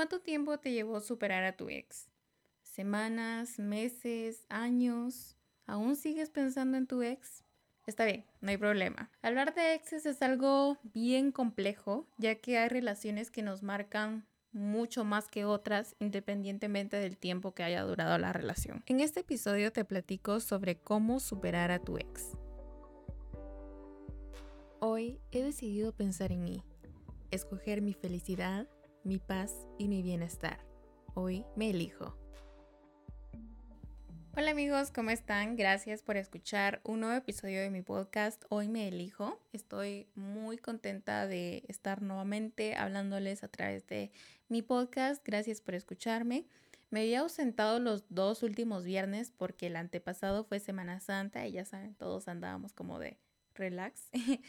¿Cuánto tiempo te llevó superar a tu ex? ¿Semanas, meses, años? ¿Aún sigues pensando en tu ex? Está bien, no hay problema. Hablar de exes es algo bien complejo, ya que hay relaciones que nos marcan mucho más que otras, independientemente del tiempo que haya durado la relación. En este episodio te platico sobre cómo superar a tu ex. Hoy he decidido pensar en mí, escoger mi felicidad mi paz y mi bienestar. Hoy me elijo. Hola amigos, ¿cómo están? Gracias por escuchar un nuevo episodio de mi podcast. Hoy me elijo. Estoy muy contenta de estar nuevamente hablándoles a través de mi podcast. Gracias por escucharme. Me había ausentado los dos últimos viernes porque el antepasado fue Semana Santa y ya saben, todos andábamos como de relax.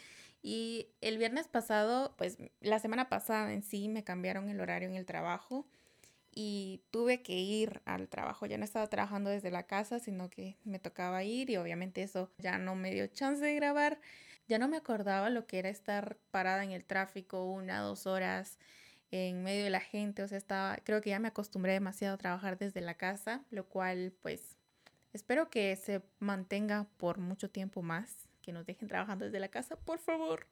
y el viernes pasado, pues la semana pasada en sí me cambiaron el horario en el trabajo y tuve que ir al trabajo. Ya no estaba trabajando desde la casa, sino que me tocaba ir y obviamente eso ya no me dio chance de grabar. Ya no me acordaba lo que era estar parada en el tráfico una, dos horas en medio de la gente. O sea, estaba, creo que ya me acostumbré demasiado a trabajar desde la casa, lo cual pues espero que se mantenga por mucho tiempo más que nos dejen trabajando desde la casa, por favor.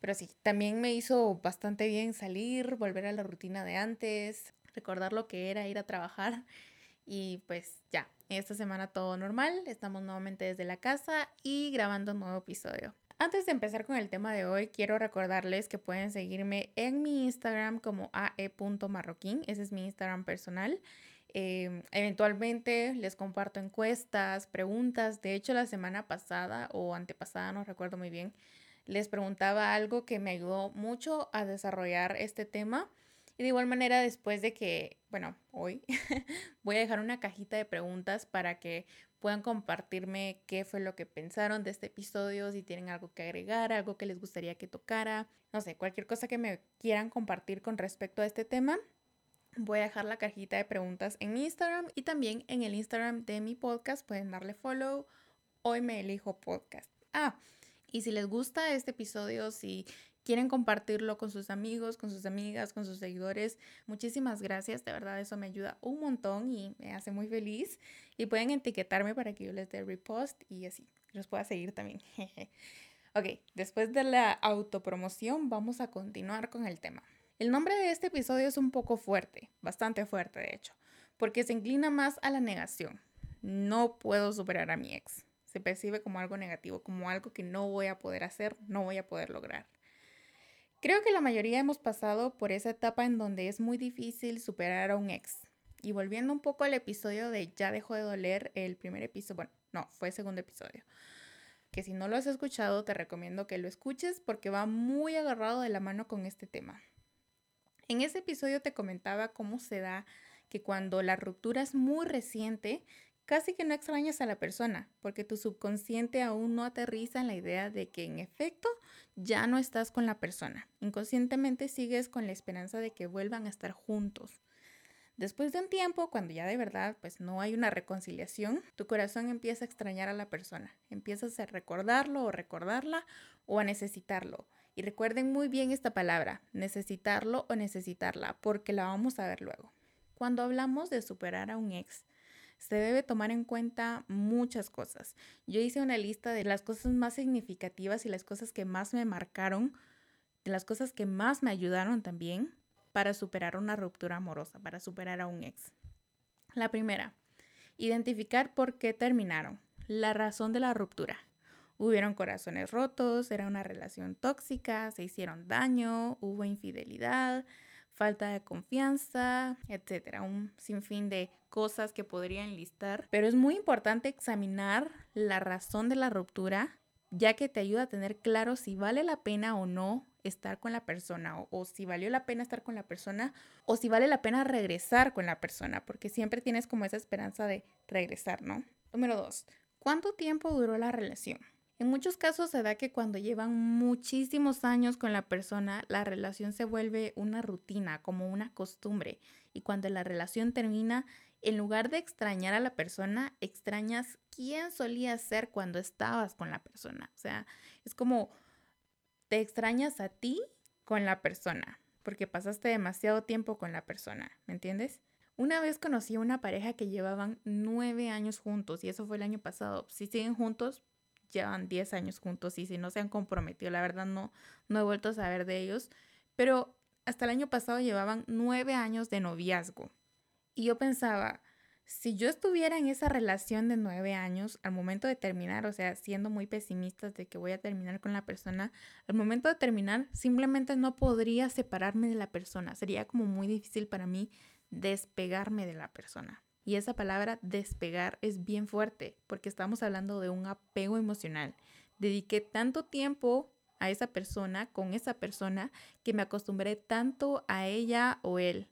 Pero sí, también me hizo bastante bien salir, volver a la rutina de antes, recordar lo que era ir a trabajar y pues ya, esta semana todo normal, estamos nuevamente desde la casa y grabando un nuevo episodio. Antes de empezar con el tema de hoy, quiero recordarles que pueden seguirme en mi Instagram como ae.marroquín, ese es mi Instagram personal. Em, eventualmente les comparto encuestas, preguntas. De hecho, la semana pasada o antepasada, no recuerdo muy bien, les preguntaba algo que me ayudó mucho a desarrollar este tema. Y de igual manera, después de que, bueno, hoy voy a dejar una cajita de preguntas para que puedan compartirme qué fue lo que pensaron de este episodio, si tienen algo que agregar, algo que les gustaría que tocara, no sé, cualquier cosa que me quieran compartir con respecto a este tema. Voy a dejar la cajita de preguntas en Instagram y también en el Instagram de mi podcast. Pueden darle follow. Hoy me elijo podcast. Ah, y si les gusta este episodio, si quieren compartirlo con sus amigos, con sus amigas, con sus seguidores, muchísimas gracias. De verdad, eso me ayuda un montón y me hace muy feliz. Y pueden etiquetarme para que yo les dé repost y así los pueda seguir también. ok, después de la autopromoción, vamos a continuar con el tema. El nombre de este episodio es un poco fuerte, bastante fuerte de hecho, porque se inclina más a la negación. No puedo superar a mi ex. Se percibe como algo negativo, como algo que no voy a poder hacer, no voy a poder lograr. Creo que la mayoría hemos pasado por esa etapa en donde es muy difícil superar a un ex. Y volviendo un poco al episodio de Ya dejó de doler, el primer episodio, bueno, no, fue el segundo episodio. Que si no lo has escuchado, te recomiendo que lo escuches porque va muy agarrado de la mano con este tema. En ese episodio te comentaba cómo se da que cuando la ruptura es muy reciente, casi que no extrañas a la persona, porque tu subconsciente aún no aterriza en la idea de que en efecto ya no estás con la persona. Inconscientemente sigues con la esperanza de que vuelvan a estar juntos. Después de un tiempo, cuando ya de verdad pues no hay una reconciliación, tu corazón empieza a extrañar a la persona, empiezas a recordarlo o recordarla o a necesitarlo. Y recuerden muy bien esta palabra, necesitarlo o necesitarla, porque la vamos a ver luego. Cuando hablamos de superar a un ex, se debe tomar en cuenta muchas cosas. Yo hice una lista de las cosas más significativas y las cosas que más me marcaron, las cosas que más me ayudaron también para superar una ruptura amorosa, para superar a un ex. La primera, identificar por qué terminaron, la razón de la ruptura. Hubieron corazones rotos, era una relación tóxica, se hicieron daño, hubo infidelidad, falta de confianza, etcétera, un sinfín de cosas que podrían listar. Pero es muy importante examinar la razón de la ruptura, ya que te ayuda a tener claro si vale la pena o no estar con la persona o, o, si valió la pena estar con la persona o si vale la pena regresar con la persona, porque siempre tienes como esa esperanza de regresar, ¿no? Número dos, ¿cuánto tiempo duró la relación? En muchos casos se da que cuando llevan muchísimos años con la persona, la relación se vuelve una rutina, como una costumbre. Y cuando la relación termina, en lugar de extrañar a la persona, extrañas quién solía ser cuando estabas con la persona. O sea, es como te extrañas a ti con la persona. porque pasaste demasiado tiempo con la persona, ¿me entiendes? Una vez conocí a una pareja que llevaban nueve años juntos y eso fue el año pasado. Si siguen juntos, llevan diez años juntos y si no se han comprometido, la verdad no, no he vuelto a saber de ellos. Pero hasta el año pasado llevaban nueve años de noviazgo. Y yo pensaba, si yo estuviera en esa relación de nueve años, al momento de terminar, o sea, siendo muy pesimistas de que voy a terminar con la persona, al momento de terminar simplemente no podría separarme de la persona. Sería como muy difícil para mí despegarme de la persona. Y esa palabra despegar es bien fuerte porque estamos hablando de un apego emocional. Dediqué tanto tiempo a esa persona, con esa persona, que me acostumbré tanto a ella o él,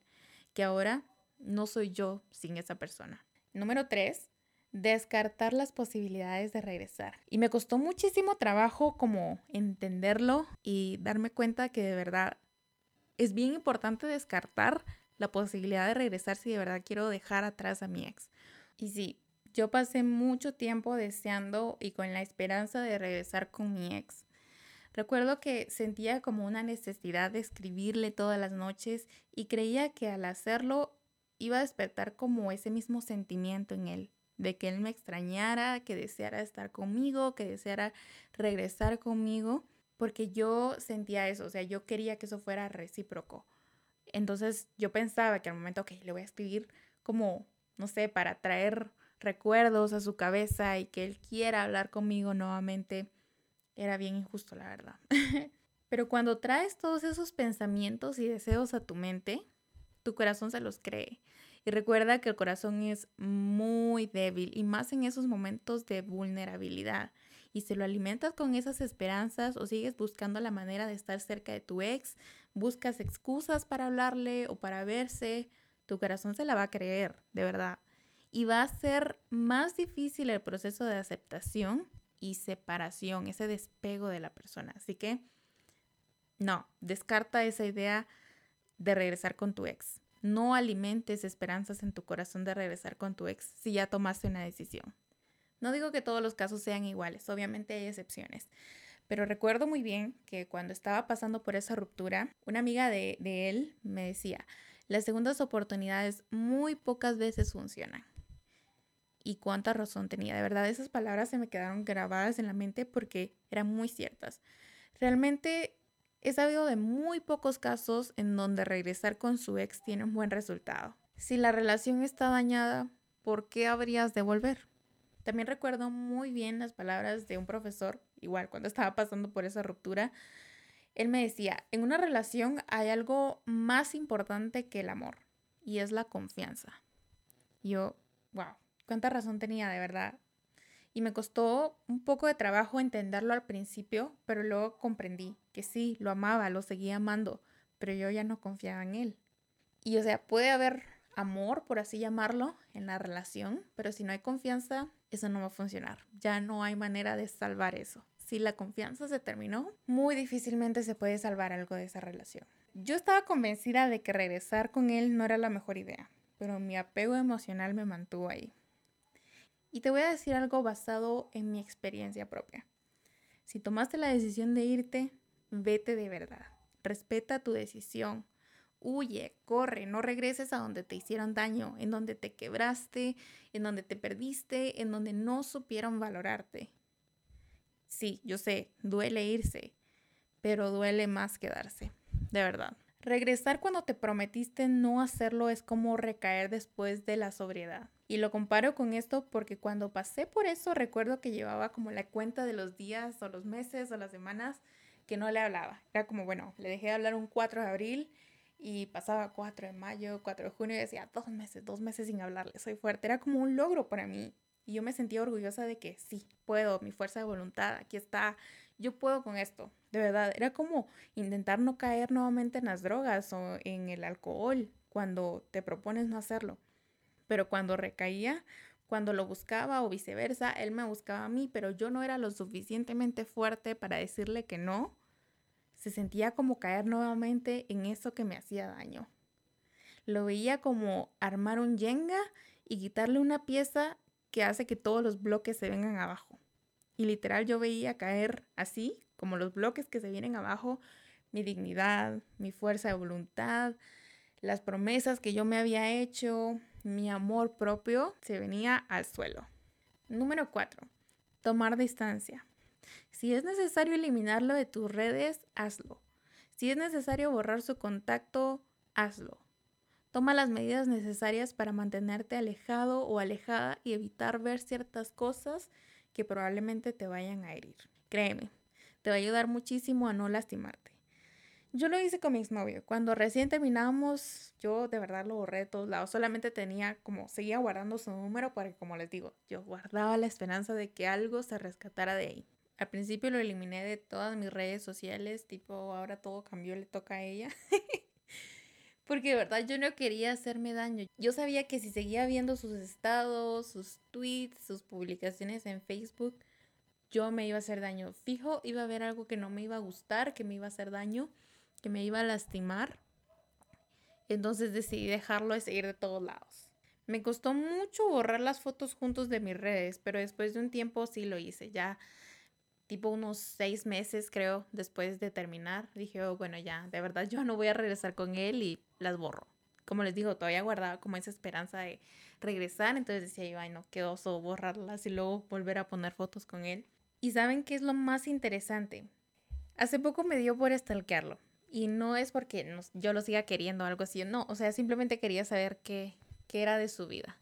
que ahora no soy yo sin esa persona. Número tres, descartar las posibilidades de regresar. Y me costó muchísimo trabajo como entenderlo y darme cuenta que de verdad es bien importante descartar la posibilidad de regresar si de verdad quiero dejar atrás a mi ex. Y sí, yo pasé mucho tiempo deseando y con la esperanza de regresar con mi ex. Recuerdo que sentía como una necesidad de escribirle todas las noches y creía que al hacerlo iba a despertar como ese mismo sentimiento en él, de que él me extrañara, que deseara estar conmigo, que deseara regresar conmigo, porque yo sentía eso, o sea, yo quería que eso fuera recíproco. Entonces yo pensaba que al momento, que le voy a escribir como, no sé, para traer recuerdos a su cabeza y que él quiera hablar conmigo nuevamente, era bien injusto, la verdad. Pero cuando traes todos esos pensamientos y deseos a tu mente, tu corazón se los cree. Y recuerda que el corazón es muy débil y más en esos momentos de vulnerabilidad. Y si lo alimentas con esas esperanzas o sigues buscando la manera de estar cerca de tu ex, buscas excusas para hablarle o para verse, tu corazón se la va a creer, de verdad. Y va a ser más difícil el proceso de aceptación y separación, ese despego de la persona. Así que, no, descarta esa idea de regresar con tu ex. No alimentes esperanzas en tu corazón de regresar con tu ex si ya tomaste una decisión. No digo que todos los casos sean iguales, obviamente hay excepciones, pero recuerdo muy bien que cuando estaba pasando por esa ruptura, una amiga de, de él me decía, las segundas oportunidades muy pocas veces funcionan. Y cuánta razón tenía. De verdad, esas palabras se me quedaron grabadas en la mente porque eran muy ciertas. Realmente He sabido de muy pocos casos en donde regresar con su ex tiene un buen resultado. Si la relación está dañada, ¿por qué habrías de volver? También recuerdo muy bien las palabras de un profesor, igual cuando estaba pasando por esa ruptura. Él me decía, en una relación hay algo más importante que el amor y es la confianza. yo, wow, cuánta razón tenía de verdad. Y me costó un poco de trabajo entenderlo al principio, pero luego comprendí que sí, lo amaba, lo seguía amando, pero yo ya no confiaba en él. Y o sea, puede haber amor, por así llamarlo, en la relación, pero si no hay confianza, eso no va a funcionar. Ya no hay manera de salvar eso. Si la confianza se terminó, muy difícilmente se puede salvar algo de esa relación. Yo estaba convencida de que regresar con él no era la mejor idea, pero mi apego emocional me mantuvo ahí. Y te voy a decir algo basado en mi experiencia propia. Si tomaste la decisión de irte, vete de verdad. Respeta tu decisión. Huye, corre, no regreses a donde te hicieron daño, en donde te quebraste, en donde te perdiste, en donde no supieron valorarte. Sí, yo sé, duele irse, pero duele más quedarse, de verdad. Regresar cuando te prometiste no hacerlo es como recaer después de la sobriedad. Y lo comparo con esto porque cuando pasé por eso recuerdo que llevaba como la cuenta de los días o los meses o las semanas que no le hablaba. Era como, bueno, le dejé de hablar un 4 de abril y pasaba 4 de mayo, 4 de junio y decía, dos meses, dos meses sin hablarle, soy fuerte. Era como un logro para mí. Y yo me sentía orgullosa de que sí, puedo, mi fuerza de voluntad, aquí está, yo puedo con esto, de verdad. Era como intentar no caer nuevamente en las drogas o en el alcohol cuando te propones no hacerlo. Pero cuando recaía, cuando lo buscaba o viceversa, él me buscaba a mí, pero yo no era lo suficientemente fuerte para decirle que no, se sentía como caer nuevamente en eso que me hacía daño. Lo veía como armar un yenga y quitarle una pieza que hace que todos los bloques se vengan abajo. Y literal yo veía caer así, como los bloques que se vienen abajo, mi dignidad, mi fuerza de voluntad, las promesas que yo me había hecho, mi amor propio, se venía al suelo. Número 4. Tomar distancia. Si es necesario eliminarlo de tus redes, hazlo. Si es necesario borrar su contacto, hazlo. Toma las medidas necesarias para mantenerte alejado o alejada y evitar ver ciertas cosas que probablemente te vayan a herir. Créeme, te va a ayudar muchísimo a no lastimarte. Yo lo hice con mi exnovio. Cuando recién terminamos, yo de verdad lo borré de todos lados. Solamente tenía como, seguía guardando su número porque, como les digo, yo guardaba la esperanza de que algo se rescatara de ahí. Al principio lo eliminé de todas mis redes sociales, tipo ahora todo cambió, le toca a ella. Porque de verdad yo no quería hacerme daño. Yo sabía que si seguía viendo sus estados, sus tweets, sus publicaciones en Facebook, yo me iba a hacer daño. Fijo, iba a haber algo que no me iba a gustar, que me iba a hacer daño, que me iba a lastimar. Entonces decidí dejarlo y seguir de todos lados. Me costó mucho borrar las fotos juntos de mis redes, pero después de un tiempo sí lo hice. Ya tipo unos seis meses, creo, después de terminar, dije, oh, bueno, ya, de verdad yo no voy a regresar con él y las borro. Como les digo, todavía guardaba como esa esperanza de regresar, entonces decía yo, ay, no, qué oso borrarlas y luego volver a poner fotos con él. Y saben qué es lo más interesante. Hace poco me dio por estalquearlo. Y no es porque yo lo siga queriendo o algo así, no, o sea, simplemente quería saber qué, qué era de su vida.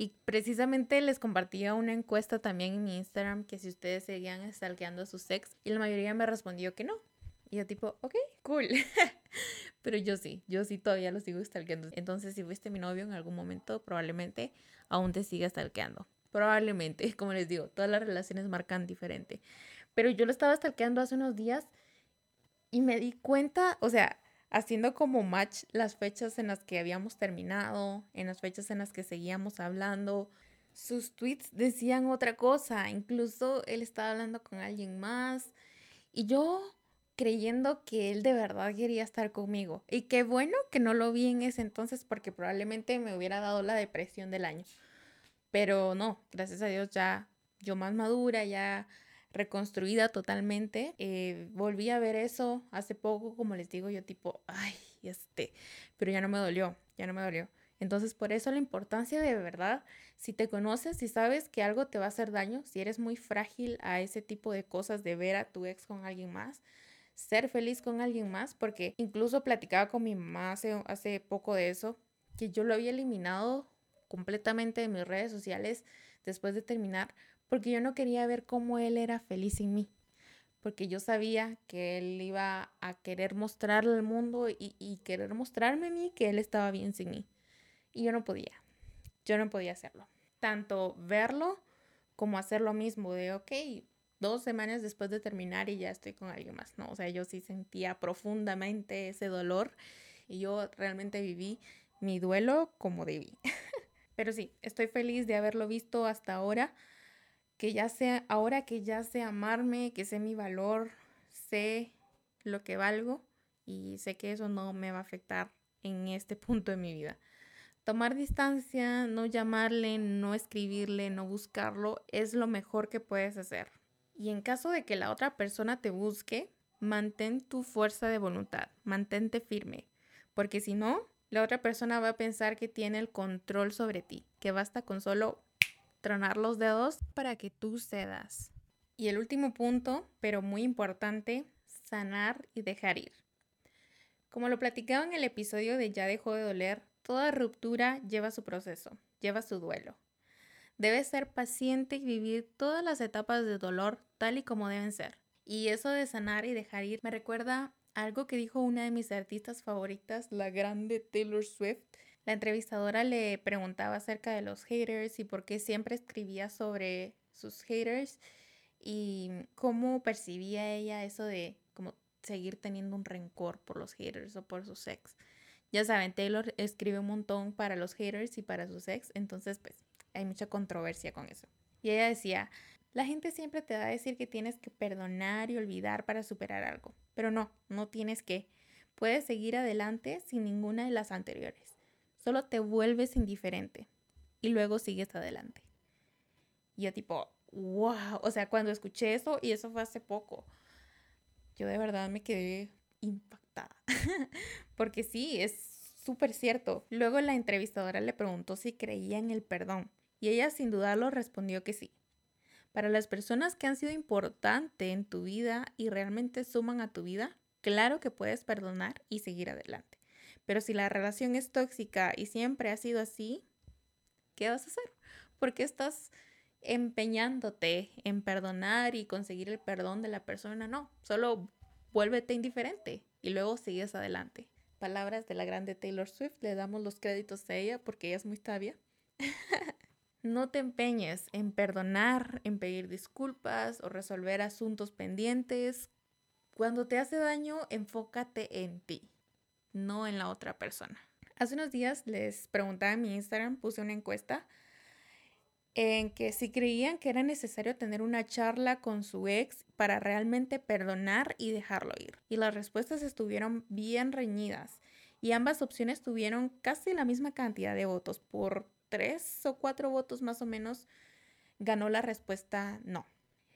Y precisamente les compartía una encuesta también en mi Instagram que si ustedes seguían stalkeando a su sex y la mayoría me respondió que no. Y yo tipo, ok, cool. Pero yo sí, yo sí todavía lo sigo stalkeando. Entonces si fuiste mi novio en algún momento, probablemente aún te siga stalkeando. Probablemente, como les digo, todas las relaciones marcan diferente. Pero yo lo estaba stalkeando hace unos días y me di cuenta, o sea, haciendo como match las fechas en las que habíamos terminado, en las fechas en las que seguíamos hablando. Sus tweets decían otra cosa, incluso él estaba hablando con alguien más y yo creyendo que él de verdad quería estar conmigo. Y qué bueno que no lo vi en ese entonces porque probablemente me hubiera dado la depresión del año. Pero no, gracias a Dios ya yo más madura, ya reconstruida totalmente. Eh, volví a ver eso hace poco, como les digo, yo tipo, ay, este, pero ya no me dolió, ya no me dolió. Entonces, por eso la importancia de verdad, si te conoces, si sabes que algo te va a hacer daño, si eres muy frágil a ese tipo de cosas de ver a tu ex con alguien más, ser feliz con alguien más, porque incluso platicaba con mi mamá hace, hace poco de eso, que yo lo había eliminado completamente de mis redes sociales después de terminar porque yo no quería ver cómo él era feliz en mí, porque yo sabía que él iba a querer mostrarle al mundo y, querer mostrarme a mí que él estaba bien sin mí. Y yo no podía, yo no podía hacerlo. Tanto verlo como hacer lo mismo de, ok, dos semanas después de terminar y ya estoy con alguien más. No, o sea, yo sí sentía profundamente ese dolor y yo realmente viví mi duelo como debí. Pero sí, estoy feliz de haberlo visto hasta ahora que ya sea, ahora que ya sé amarme, que sé mi valor, sé lo que valgo y sé que eso no me va a afectar en este punto de mi vida. Tomar distancia, no llamarle, no escribirle, no buscarlo, es lo mejor que puedes hacer. Y en caso de que la otra persona te busque, mantén tu fuerza de voluntad, mantente firme, porque si no, la otra persona va a pensar que tiene el control sobre ti, que basta con solo tronar los dedos para que tú cedas. Y el último punto, pero muy importante, sanar y dejar ir. Como lo platicaba en el episodio de Ya dejó de doler, toda ruptura lleva su proceso, lleva su duelo. Debes ser paciente y vivir todas las etapas de dolor tal y como deben ser. Y eso de sanar y dejar ir me recuerda algo que dijo una de mis artistas favoritas, la grande Taylor Swift, la entrevistadora le preguntaba acerca de los haters y por qué siempre escribía sobre sus haters y cómo percibía ella eso de como seguir teniendo un rencor por los haters o por sus ex. Ya saben, Taylor escribe un montón para los haters y para sus ex, entonces pues hay mucha controversia con eso. Y ella decía, la gente siempre te va a decir que tienes que perdonar y olvidar para superar algo, pero no, no tienes que. Puedes seguir adelante sin ninguna de las anteriores solo te vuelves indiferente y luego sigues adelante. Y yo tipo, wow, o sea, cuando escuché eso, y eso fue hace poco, yo de verdad me quedé impactada. Porque sí, es súper cierto. Luego la entrevistadora le preguntó si creía en el perdón y ella sin dudarlo respondió que sí. Para las personas que han sido importantes en tu vida y realmente suman a tu vida, claro que puedes perdonar y seguir adelante. Pero si la relación es tóxica y siempre ha sido así, ¿qué vas a hacer? Porque estás empeñándote en perdonar y conseguir el perdón de la persona. No, solo vuélvete indiferente y luego sigues adelante. Palabras de la grande Taylor Swift, le damos los créditos a ella porque ella es muy sabia. no te empeñes en perdonar, en pedir disculpas o resolver asuntos pendientes. Cuando te hace daño, enfócate en ti, no en la otra persona. Hace unos días les preguntaba en mi Instagram, puse una encuesta en que si creían que era necesario tener una charla con su ex para realmente perdonar y dejarlo ir. Y las respuestas estuvieron bien reñidas y ambas opciones tuvieron casi la misma cantidad de votos. Por tres o cuatro votos más o menos ganó la respuesta no.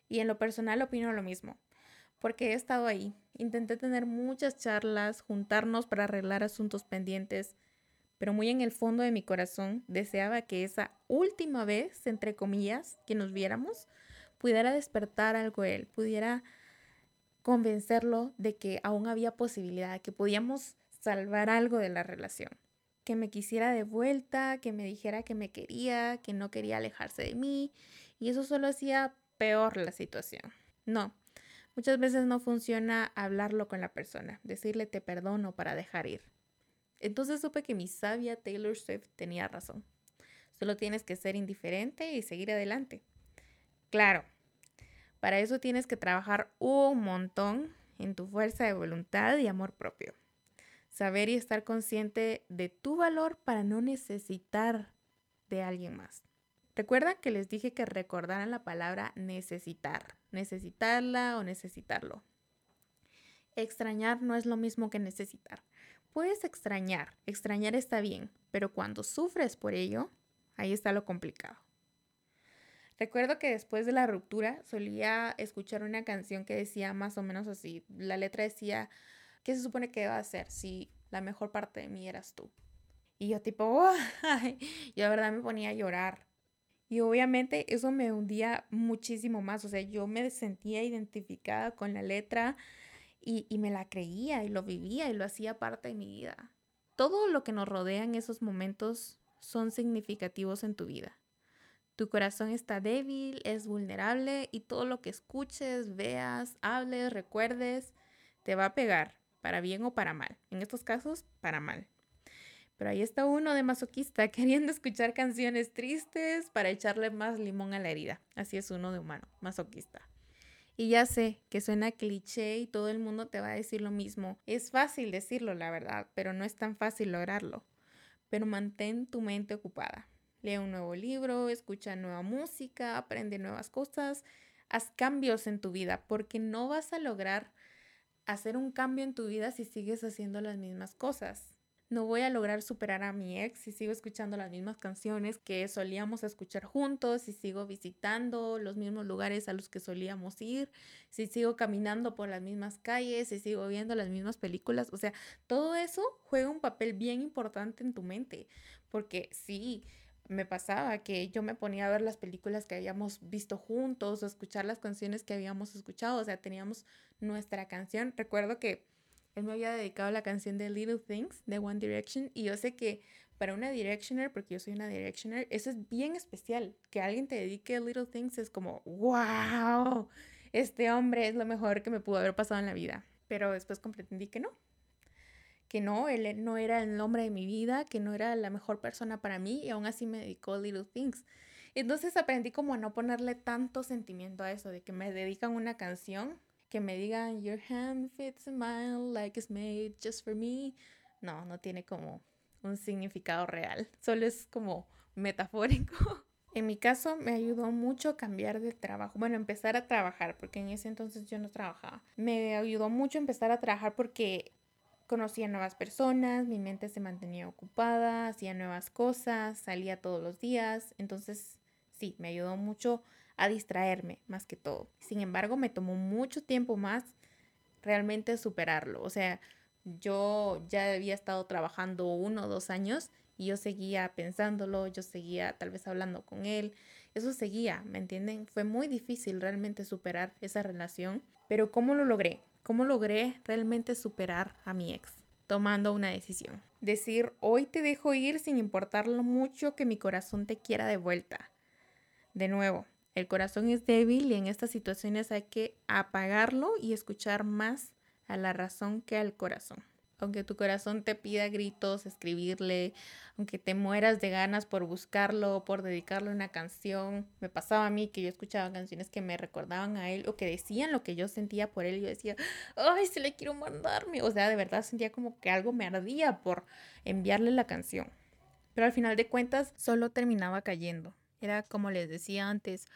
Y en lo personal opino lo mismo, porque he estado ahí. Intenté tener muchas charlas, juntarnos para arreglar asuntos pendientes, pero muy en el fondo de mi corazón deseaba que esa última vez, entre comillas, que nos viéramos, pudiera despertar algo él, pudiera convencerlo de que aún había posibilidad, que podíamos salvar algo de la relación, que me quisiera de vuelta, que me dijera que me quería, que no quería alejarse de mí, y eso solo hacía peor la situación. No, muchas veces no funciona hablarlo con la persona, decirle te perdono para dejar ir. Entonces supe que mi sabia Taylor Swift tenía razón. Solo tienes que ser indiferente y seguir adelante. Claro, para eso tienes que trabajar un montón en tu fuerza de voluntad y amor propio. Saber y estar consciente de tu valor para no necesitar de alguien más. Recuerda que les dije que recordaran la palabra necesitar, necesitarla o necesitarlo. Extrañar no es lo mismo que necesitar. Puedes extrañar, extrañar está bien, pero cuando sufres por ello, ahí está lo complicado. Recuerdo que después de la ruptura solía escuchar una canción que decía más o menos así. La letra decía, ¿qué se supone que va a hacer si la mejor parte de mí eras tú? Y yo tipo, ¡ay! yo de verdad me ponía a llorar. Y obviamente eso me hundía muchísimo más. O sea, yo me sentía identificada con la letra y, me la creía y lo vivía y lo hacía parte de mi vida. Todo lo que nos rodea en esos momentos son significativos en tu vida. Tu corazón está débil, es vulnerable y todo lo que escuches, veas, hables, recuerdes, te va a pegar, para bien o para mal. En estos casos, para mal. Pero ahí está uno de masoquista queriendo escuchar canciones tristes para echarle más limón a la herida. Así es uno de humano, masoquista. Y ya sé que suena cliché y todo el mundo te va a decir lo mismo. Es fácil decirlo, la verdad, pero no es tan fácil lograrlo. Pero mantén tu mente ocupada. Lee un nuevo libro, escucha nueva música, aprende nuevas cosas, haz cambios en tu vida, porque no vas a lograr hacer un cambio en tu vida si sigues haciendo las mismas cosas no voy a lograr superar a mi ex si sigo escuchando las mismas canciones que solíamos escuchar juntos, si sigo visitando los mismos lugares a los que solíamos ir, si sigo caminando por las mismas calles, si sigo viendo las mismas películas. O sea, todo eso juega un papel bien importante en tu mente, porque sí. Me pasaba que yo me ponía a ver las películas que habíamos visto juntos o escuchar las canciones que habíamos escuchado, o sea, teníamos nuestra canción. Recuerdo que él me había dedicado la canción de Little Things de One Direction y yo sé que para una Directioner, porque yo soy una Directioner, eso es bien especial. Que alguien te dedique Little Things es como, wow, este hombre es lo mejor que me pudo haber pasado en la vida. Pero después comprendí que no, que no, él no era el nombre de mi vida, que no era la mejor persona para mí y aún así me dedicó Little Things. Entonces aprendí como a no ponerle tanto sentimiento a eso, de que me dedican una canción que me digan Your hand fits a mile like it's made just for me. No, no tiene como un significado real, solo es como metafórico. En mi caso me ayudó mucho cambiar de trabajo, bueno, empezar a trabajar, porque en ese entonces yo no trabajaba. Me ayudó mucho empezar a trabajar porque conocía nuevas personas, mi mente se mantenía ocupada, hacía nuevas cosas, salía todos los días, entonces sí, me ayudó mucho a distraerme más que todo. Sin embargo, me tomó mucho tiempo más realmente superarlo. O sea, yo ya había estado trabajando uno o dos años y yo seguía pensándolo, yo seguía tal vez hablando con él, eso seguía, ¿me entienden? Fue muy difícil realmente superar esa relación, pero ¿cómo lo logré? ¿Cómo logré realmente superar a mi ex? Tomando una decisión. Decir, hoy te dejo ir sin importar lo mucho que mi corazón te quiera de vuelta. De nuevo, el corazón es débil y en estas situaciones hay que apagarlo y escuchar más a la razón que al corazón aunque tu corazón te pida gritos, escribirle, aunque te mueras de ganas por buscarlo, por dedicarle una canción. Me pasaba a mí que yo escuchaba canciones que me recordaban a él o que decían lo que yo sentía por él yo decía, ay, se le quiero mandarme. O sea, de verdad sentía como que algo me ardía por enviarle la canción. Pero al final de cuentas solo terminaba cayendo. Era como les decía antes,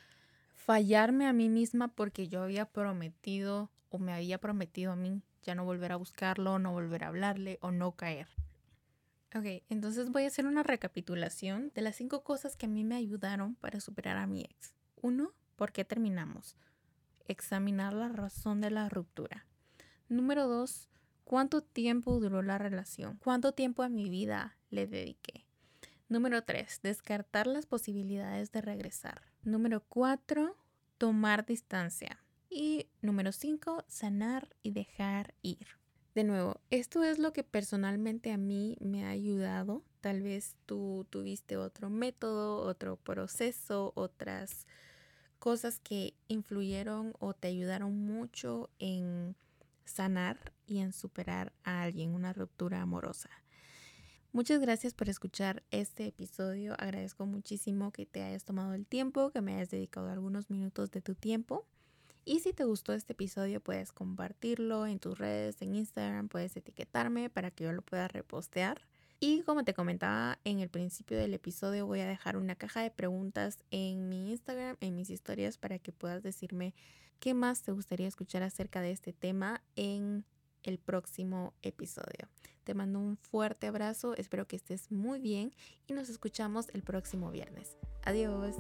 fallarme a mí misma porque yo había prometido o me había prometido a mí ya no volver a buscarlo, no volver a hablarle o no caer. Ok, entonces voy a hacer una recapitulación de las cinco cosas que a mí me ayudaron para superar a mi ex. Uno, ¿por qué terminamos? Examinar la razón de la ruptura. Número dos, ¿cuánto tiempo duró la relación? ¿Cuánto tiempo a mi vida le dediqué? Número tres, descartar las posibilidades de regresar. Número cuatro, tomar distancia. Y número 5, sanar y dejar ir. De nuevo, esto es lo que personalmente a mí me ha ayudado. Tal vez tú tuviste otro método, otro proceso, otras cosas que influyeron o te ayudaron mucho en sanar y en superar a alguien, una ruptura amorosa. Muchas gracias por escuchar este episodio. Agradezco muchísimo que te hayas tomado el tiempo, que me hayas dedicado algunos minutos de tu tiempo. Y si te gustó este episodio, puedes compartirlo en tus redes, en Instagram, puedes etiquetarme para que yo lo pueda repostear. Y como te comentaba en el principio del episodio, voy a dejar una caja de preguntas en mi Instagram, en mis historias, para que puedas decirme qué más te gustaría escuchar acerca de este tema en el próximo episodio. Te mando un fuerte abrazo, espero que estés muy bien y nos escuchamos el próximo viernes. Adiós.